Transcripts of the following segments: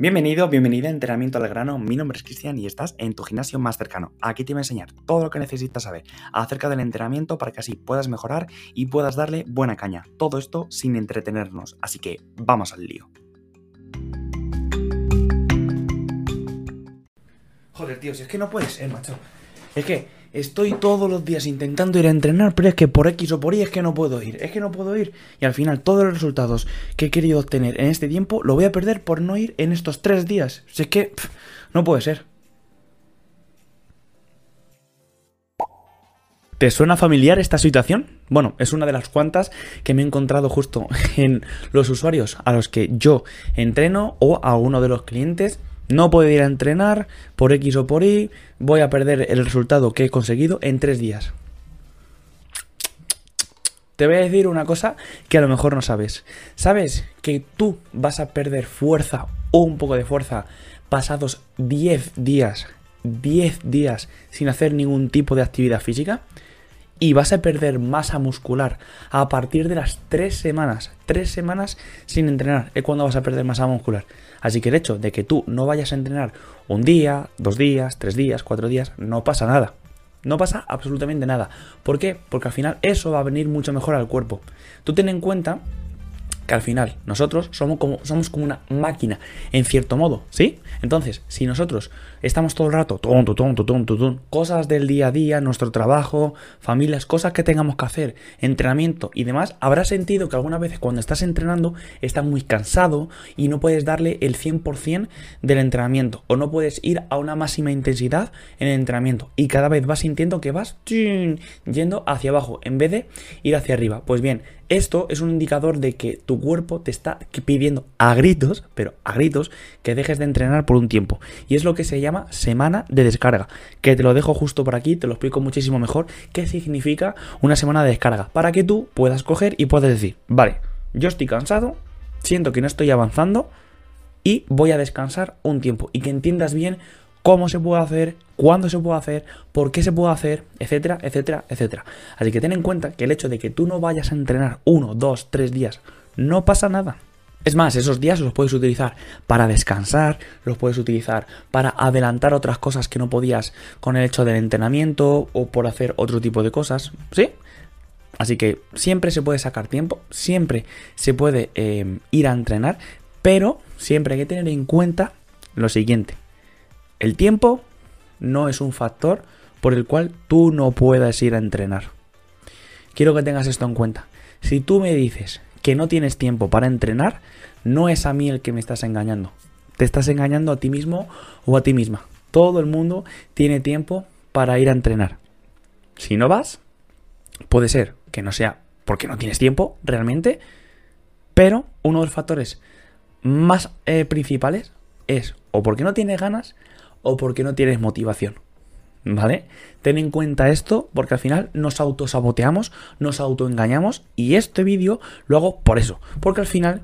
Bienvenido, bienvenida a Entrenamiento al Grano. Mi nombre es Cristian y estás en tu gimnasio más cercano. Aquí te voy a enseñar todo lo que necesitas saber acerca del entrenamiento para que así puedas mejorar y puedas darle buena caña. Todo esto sin entretenernos. Así que vamos al lío. Joder, tío, si es que no puede ser, macho. Es que estoy todos los días intentando ir a entrenar, pero es que por X o por Y es que no puedo ir, es que no puedo ir. Y al final todos los resultados que he querido obtener en este tiempo lo voy a perder por no ir en estos tres días. Si es que pff, no puede ser. ¿Te suena familiar esta situación? Bueno, es una de las cuantas que me he encontrado justo en los usuarios a los que yo entreno o a uno de los clientes no puedo ir a entrenar por X o por Y, voy a perder el resultado que he conseguido en tres días. Te voy a decir una cosa que a lo mejor no sabes. ¿Sabes que tú vas a perder fuerza o un poco de fuerza pasados 10 días, 10 días sin hacer ningún tipo de actividad física? Y vas a perder masa muscular a partir de las tres semanas. Tres semanas sin entrenar es cuando vas a perder masa muscular. Así que el hecho de que tú no vayas a entrenar un día, dos días, tres días, cuatro días, no pasa nada. No pasa absolutamente nada. ¿Por qué? Porque al final eso va a venir mucho mejor al cuerpo. Tú ten en cuenta que al final nosotros somos como, somos como una máquina, en cierto modo, ¿sí? Entonces, si nosotros estamos todo el rato, cosas del día a día, nuestro trabajo, familias, cosas que tengamos que hacer, entrenamiento y demás, habrá sentido que algunas veces cuando estás entrenando estás muy cansado y no puedes darle el 100% del entrenamiento o no puedes ir a una máxima intensidad en el entrenamiento y cada vez vas sintiendo que vas yendo hacia abajo en vez de ir hacia arriba. Pues bien, esto es un indicador de que tu cuerpo te está pidiendo a gritos, pero a gritos, que dejes de entrenar por un tiempo. Y es lo que se llama semana de descarga, que te lo dejo justo por aquí, te lo explico muchísimo mejor qué significa una semana de descarga, para que tú puedas coger y puedas decir, vale, yo estoy cansado, siento que no estoy avanzando y voy a descansar un tiempo y que entiendas bien cómo se puede hacer, cuándo se puede hacer, por qué se puede hacer, etcétera, etcétera, etcétera. Así que ten en cuenta que el hecho de que tú no vayas a entrenar uno, dos, tres días, no pasa nada. Es más, esos días los puedes utilizar para descansar, los puedes utilizar para adelantar otras cosas que no podías con el hecho del entrenamiento o por hacer otro tipo de cosas, ¿sí? Así que siempre se puede sacar tiempo, siempre se puede eh, ir a entrenar, pero siempre hay que tener en cuenta lo siguiente. El tiempo no es un factor por el cual tú no puedas ir a entrenar. Quiero que tengas esto en cuenta. Si tú me dices que no tienes tiempo para entrenar, no es a mí el que me estás engañando. Te estás engañando a ti mismo o a ti misma. Todo el mundo tiene tiempo para ir a entrenar. Si no vas, puede ser que no sea porque no tienes tiempo realmente, pero uno de los factores más eh, principales es o porque no tienes ganas o porque no tienes motivación. ¿Vale? Ten en cuenta esto porque al final nos autosaboteamos, nos autoengañamos y este vídeo lo hago por eso, porque al final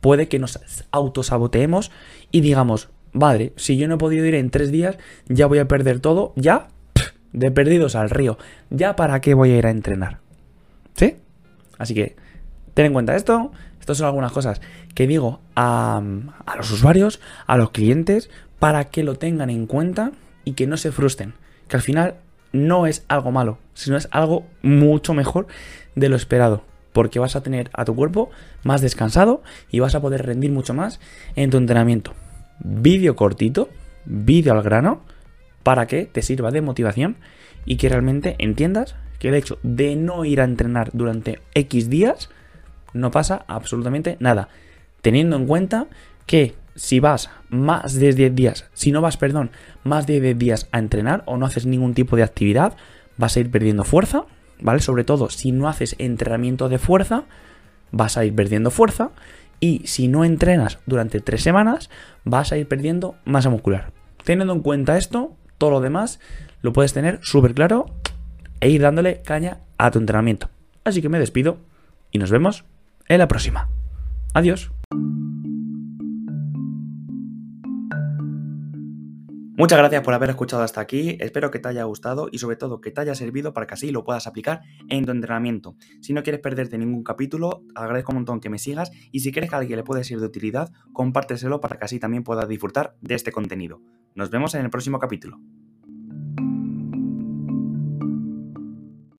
puede que nos autosaboteemos y digamos, madre, si yo no he podido ir en tres días, ya voy a perder todo, ya de perdidos al río, ya para qué voy a ir a entrenar. ¿Sí? Así que ten en cuenta esto, estas son algunas cosas que digo a, a los usuarios, a los clientes, para que lo tengan en cuenta y que no se frustren. Que al final no es algo malo, sino es algo mucho mejor de lo esperado. Porque vas a tener a tu cuerpo más descansado y vas a poder rendir mucho más en tu entrenamiento. Vídeo cortito, vídeo al grano, para que te sirva de motivación y que realmente entiendas que el hecho de no ir a entrenar durante X días no pasa absolutamente nada. Teniendo en cuenta que si vas más de 10 días, si no vas, perdón, más de 10 días a entrenar o no haces ningún tipo de actividad, vas a ir perdiendo fuerza, ¿vale? Sobre todo si no haces entrenamiento de fuerza, vas a ir perdiendo fuerza y si no entrenas durante 3 semanas, vas a ir perdiendo masa muscular. Teniendo en cuenta esto, todo lo demás lo puedes tener súper claro e ir dándole caña a tu entrenamiento. Así que me despido y nos vemos en la próxima. Adiós. Muchas gracias por haber escuchado hasta aquí, espero que te haya gustado y sobre todo que te haya servido para que así lo puedas aplicar en tu entrenamiento. Si no quieres perderte ningún capítulo, agradezco un montón que me sigas y si crees que a alguien le puede ser de utilidad, compárteselo para que así también pueda disfrutar de este contenido. Nos vemos en el próximo capítulo.